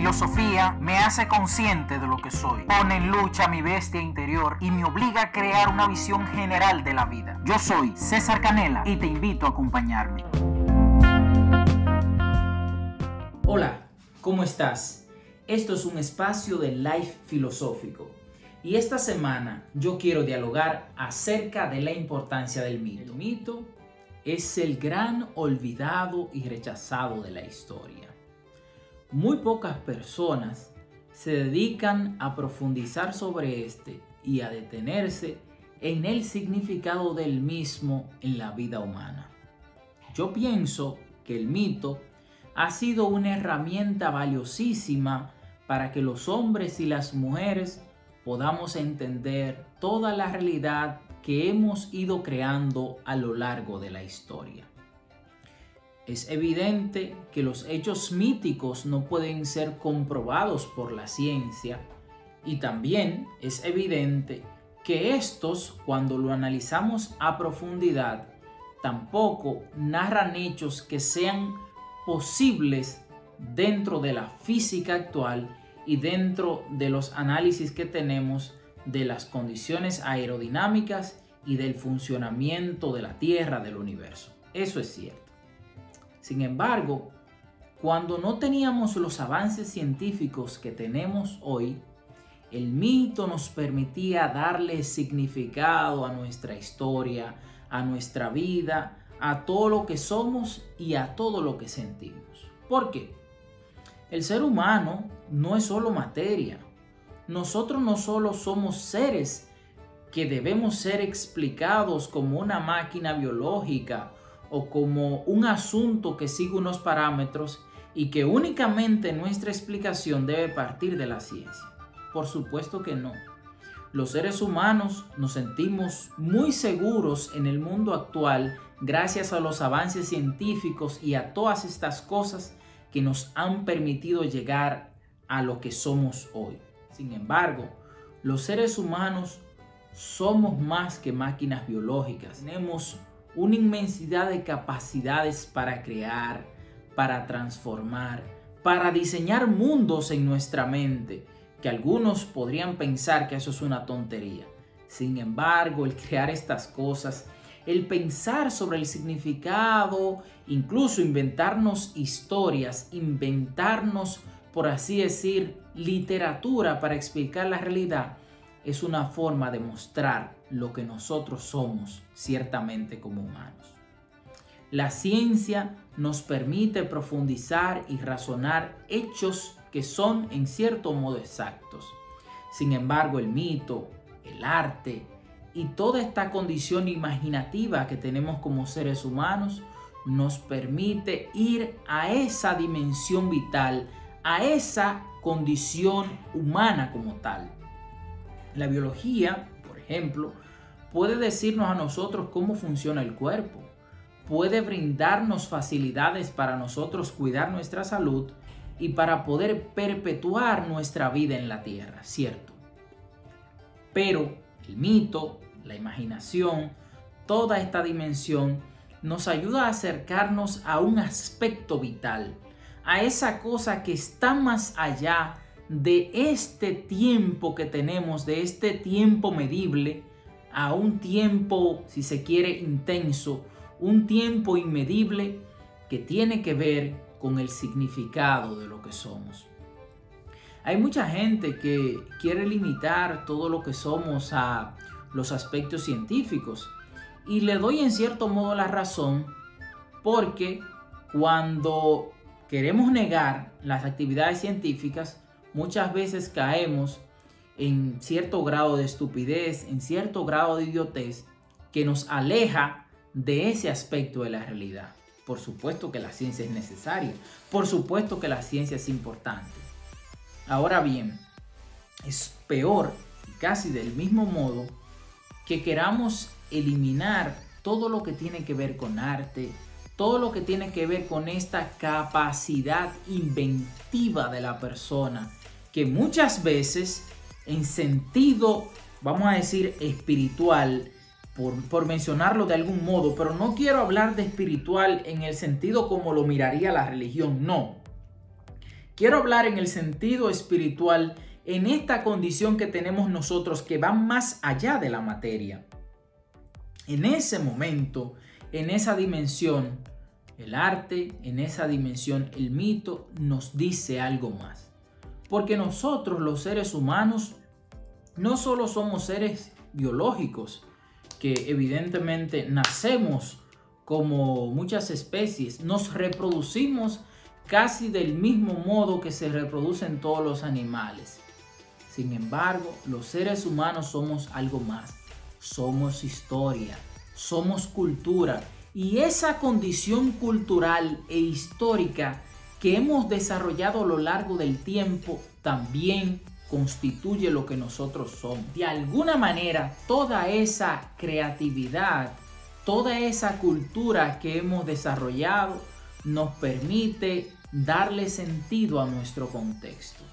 filosofía me hace consciente de lo que soy, pone en lucha mi bestia interior y me obliga a crear una visión general de la vida. Yo soy César Canela y te invito a acompañarme. Hola, ¿cómo estás? Esto es un espacio de life filosófico y esta semana yo quiero dialogar acerca de la importancia del mito. El mito es el gran olvidado y rechazado de la historia. Muy pocas personas se dedican a profundizar sobre este y a detenerse en el significado del mismo en la vida humana. Yo pienso que el mito ha sido una herramienta valiosísima para que los hombres y las mujeres podamos entender toda la realidad que hemos ido creando a lo largo de la historia. Es evidente que los hechos míticos no pueden ser comprobados por la ciencia y también es evidente que estos, cuando lo analizamos a profundidad, tampoco narran hechos que sean posibles dentro de la física actual y dentro de los análisis que tenemos de las condiciones aerodinámicas y del funcionamiento de la Tierra, del universo. Eso es cierto. Sin embargo, cuando no teníamos los avances científicos que tenemos hoy, el mito nos permitía darle significado a nuestra historia, a nuestra vida, a todo lo que somos y a todo lo que sentimos. ¿Por qué? El ser humano no es solo materia. Nosotros no solo somos seres que debemos ser explicados como una máquina biológica o como un asunto que sigue unos parámetros y que únicamente nuestra explicación debe partir de la ciencia. Por supuesto que no. Los seres humanos nos sentimos muy seguros en el mundo actual gracias a los avances científicos y a todas estas cosas que nos han permitido llegar a lo que somos hoy. Sin embargo, los seres humanos somos más que máquinas biológicas. Tenemos una inmensidad de capacidades para crear, para transformar, para diseñar mundos en nuestra mente, que algunos podrían pensar que eso es una tontería. Sin embargo, el crear estas cosas, el pensar sobre el significado, incluso inventarnos historias, inventarnos, por así decir, literatura para explicar la realidad, es una forma de mostrar lo que nosotros somos ciertamente como humanos. La ciencia nos permite profundizar y razonar hechos que son en cierto modo exactos. Sin embargo, el mito, el arte y toda esta condición imaginativa que tenemos como seres humanos nos permite ir a esa dimensión vital, a esa condición humana como tal. La biología, ejemplo, puede decirnos a nosotros cómo funciona el cuerpo, puede brindarnos facilidades para nosotros cuidar nuestra salud y para poder perpetuar nuestra vida en la tierra, ¿cierto? Pero el mito, la imaginación, toda esta dimensión nos ayuda a acercarnos a un aspecto vital, a esa cosa que está más allá de este tiempo que tenemos, de este tiempo medible, a un tiempo, si se quiere, intenso, un tiempo inmedible que tiene que ver con el significado de lo que somos. Hay mucha gente que quiere limitar todo lo que somos a los aspectos científicos y le doy en cierto modo la razón porque cuando queremos negar las actividades científicas, muchas veces caemos en cierto grado de estupidez, en cierto grado de idiotez, que nos aleja de ese aspecto de la realidad. Por supuesto que la ciencia es necesaria, por supuesto que la ciencia es importante. Ahora bien, es peor y casi del mismo modo que queramos eliminar todo lo que tiene que ver con arte, todo lo que tiene que ver con esta capacidad inventiva de la persona, que muchas veces en sentido, vamos a decir, espiritual, por, por, mencionarlo de algún modo, pero no quiero hablar de espiritual en el sentido como lo miraría la religión, no. Quiero hablar en el sentido espiritual, en esta condición que tenemos nosotros que va más allá de la materia. En ese momento, en esa dimensión, el arte, en esa dimensión, el mito nos dice algo más. Porque nosotros los seres humanos no solo somos seres biológicos, que evidentemente nacemos como muchas especies, nos reproducimos casi del mismo modo que se reproducen todos los animales. Sin embargo, los seres humanos somos algo más. Somos historia, somos cultura y esa condición cultural e histórica que hemos desarrollado a lo largo del tiempo también constituye lo que nosotros somos. De alguna manera, toda esa creatividad, toda esa cultura que hemos desarrollado nos permite darle sentido a nuestro contexto.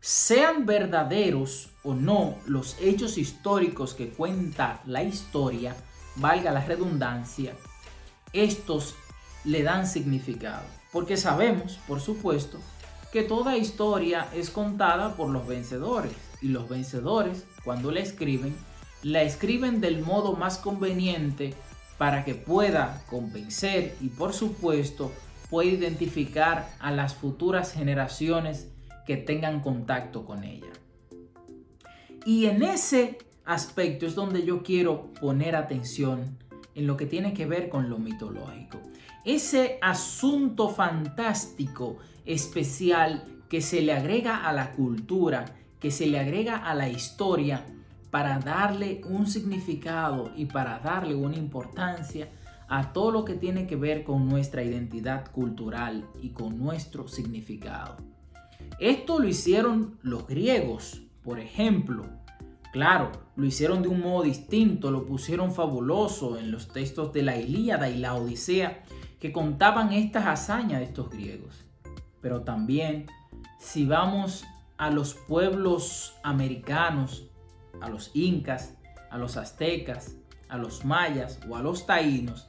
Sean verdaderos o no los hechos históricos que cuenta la historia, valga la redundancia, estos le dan significado. Porque sabemos, por supuesto, que toda historia es contada por los vencedores. Y los vencedores, cuando la escriben, la escriben del modo más conveniente para que pueda convencer y por supuesto pueda identificar a las futuras generaciones que tengan contacto con ella. Y en ese aspecto es donde yo quiero poner atención en lo que tiene que ver con lo mitológico ese asunto fantástico, especial, que se le agrega a la cultura, que se le agrega a la historia para darle un significado y para darle una importancia a todo lo que tiene que ver con nuestra identidad cultural y con nuestro significado. Esto lo hicieron los griegos, por ejemplo. Claro, lo hicieron de un modo distinto, lo pusieron fabuloso en los textos de la Ilíada y la Odisea, que contaban estas hazañas de estos griegos. Pero también, si vamos a los pueblos americanos, a los incas, a los aztecas, a los mayas o a los taínos,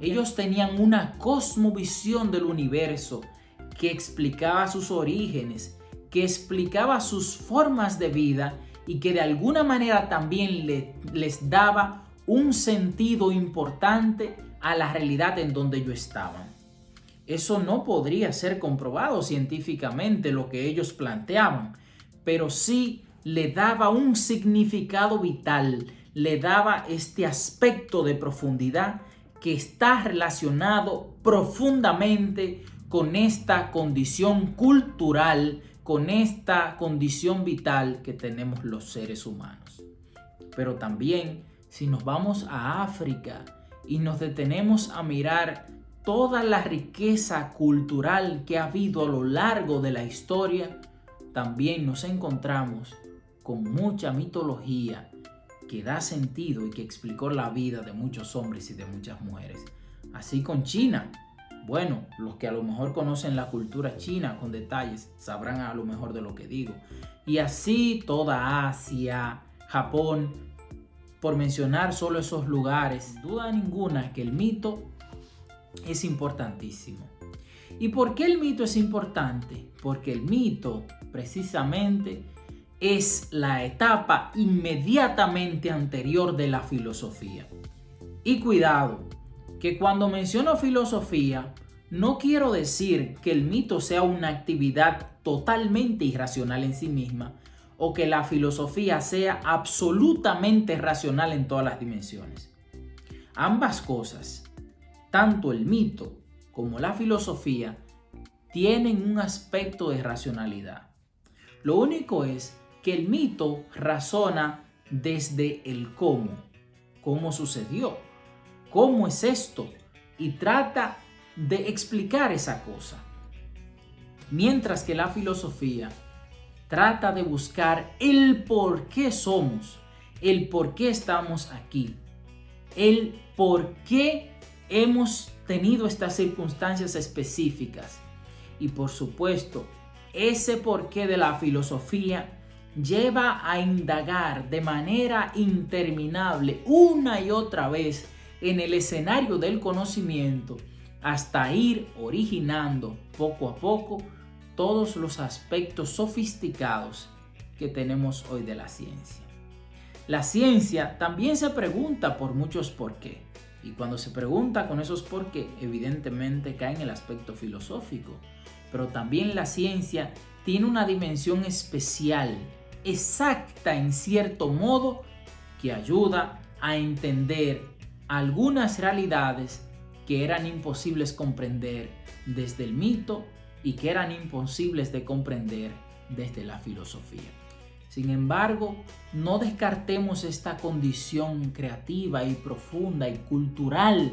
ellos tenían una cosmovisión del universo que explicaba sus orígenes, que explicaba sus formas de vida y que de alguna manera también les daba un sentido importante a la realidad en donde yo estaba. Eso no podría ser comprobado científicamente lo que ellos planteaban, pero sí le daba un significado vital, le daba este aspecto de profundidad que está relacionado profundamente con esta condición cultural, con esta condición vital que tenemos los seres humanos. Pero también si nos vamos a África, y nos detenemos a mirar toda la riqueza cultural que ha habido a lo largo de la historia, también nos encontramos con mucha mitología que da sentido y que explicó la vida de muchos hombres y de muchas mujeres. Así con China. Bueno, los que a lo mejor conocen la cultura china con detalles sabrán a lo mejor de lo que digo. Y así toda Asia, Japón, por mencionar solo esos lugares, duda ninguna que el mito es importantísimo. ¿Y por qué el mito es importante? Porque el mito precisamente es la etapa inmediatamente anterior de la filosofía. Y cuidado, que cuando menciono filosofía, no quiero decir que el mito sea una actividad totalmente irracional en sí misma, o que la filosofía sea absolutamente racional en todas las dimensiones. Ambas cosas, tanto el mito como la filosofía, tienen un aspecto de racionalidad. Lo único es que el mito razona desde el cómo, cómo sucedió, cómo es esto, y trata de explicar esa cosa. Mientras que la filosofía trata de buscar el por qué somos, el por qué estamos aquí, el por qué hemos tenido estas circunstancias específicas. Y por supuesto, ese porqué de la filosofía lleva a indagar de manera interminable una y otra vez en el escenario del conocimiento hasta ir originando poco a poco todos los aspectos sofisticados que tenemos hoy de la ciencia. La ciencia también se pregunta por muchos por qué. Y cuando se pregunta con esos por qué, evidentemente cae en el aspecto filosófico. Pero también la ciencia tiene una dimensión especial, exacta en cierto modo, que ayuda a entender algunas realidades que eran imposibles comprender desde el mito y que eran imposibles de comprender desde la filosofía. Sin embargo, no descartemos esta condición creativa y profunda y cultural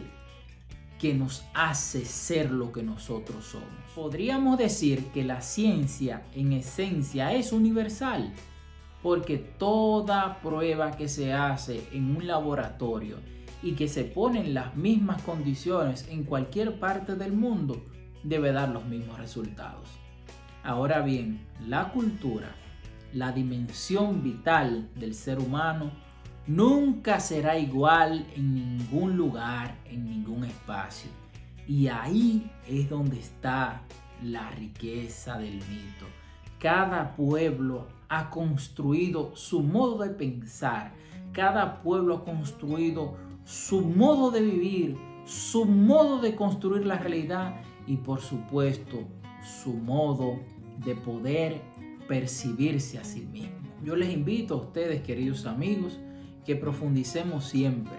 que nos hace ser lo que nosotros somos. Podríamos decir que la ciencia en esencia es universal, porque toda prueba que se hace en un laboratorio y que se pone en las mismas condiciones en cualquier parte del mundo debe dar los mismos resultados. Ahora bien, la cultura la dimensión vital del ser humano nunca será igual en ningún lugar, en ningún espacio. Y ahí es donde está la riqueza del mito. Cada pueblo ha construido su modo de pensar, cada pueblo ha construido su modo de vivir, su modo de construir la realidad y por supuesto su modo de poder percibirse a sí mismo. Yo les invito a ustedes, queridos amigos, que profundicemos siempre,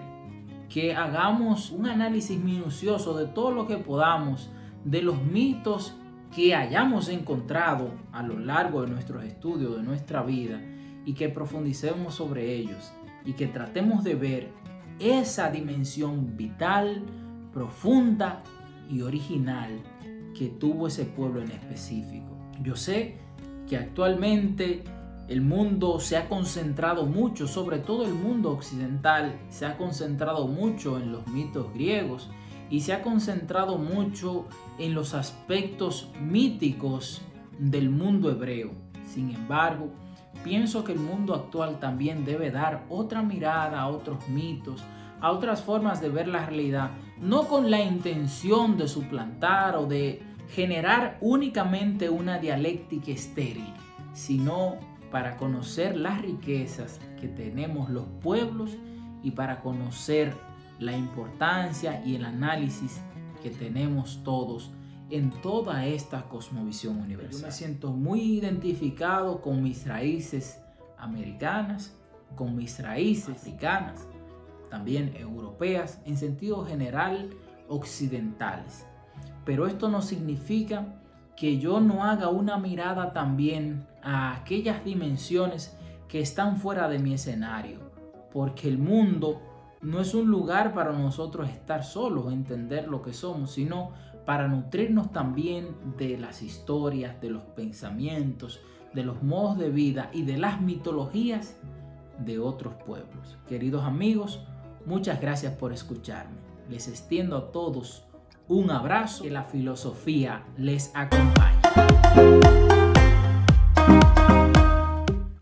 que hagamos un análisis minucioso de todo lo que podamos, de los mitos que hayamos encontrado a lo largo de nuestros estudios, de nuestra vida, y que profundicemos sobre ellos y que tratemos de ver esa dimensión vital, profunda y original que tuvo ese pueblo en específico. Yo sé que actualmente el mundo se ha concentrado mucho, sobre todo el mundo occidental, se ha concentrado mucho en los mitos griegos y se ha concentrado mucho en los aspectos míticos del mundo hebreo. Sin embargo, pienso que el mundo actual también debe dar otra mirada a otros mitos, a otras formas de ver la realidad, no con la intención de suplantar o de generar únicamente una dialéctica estéril, sino para conocer las riquezas que tenemos los pueblos y para conocer la importancia y el análisis que tenemos todos en toda esta cosmovisión universal. Yo me siento muy identificado con mis raíces americanas, con mis raíces africanas, también europeas, en sentido general occidentales. Pero esto no significa que yo no haga una mirada también a aquellas dimensiones que están fuera de mi escenario. Porque el mundo no es un lugar para nosotros estar solos, entender lo que somos, sino para nutrirnos también de las historias, de los pensamientos, de los modos de vida y de las mitologías de otros pueblos. Queridos amigos, muchas gracias por escucharme. Les extiendo a todos un abrazo, que la filosofía les acompañe.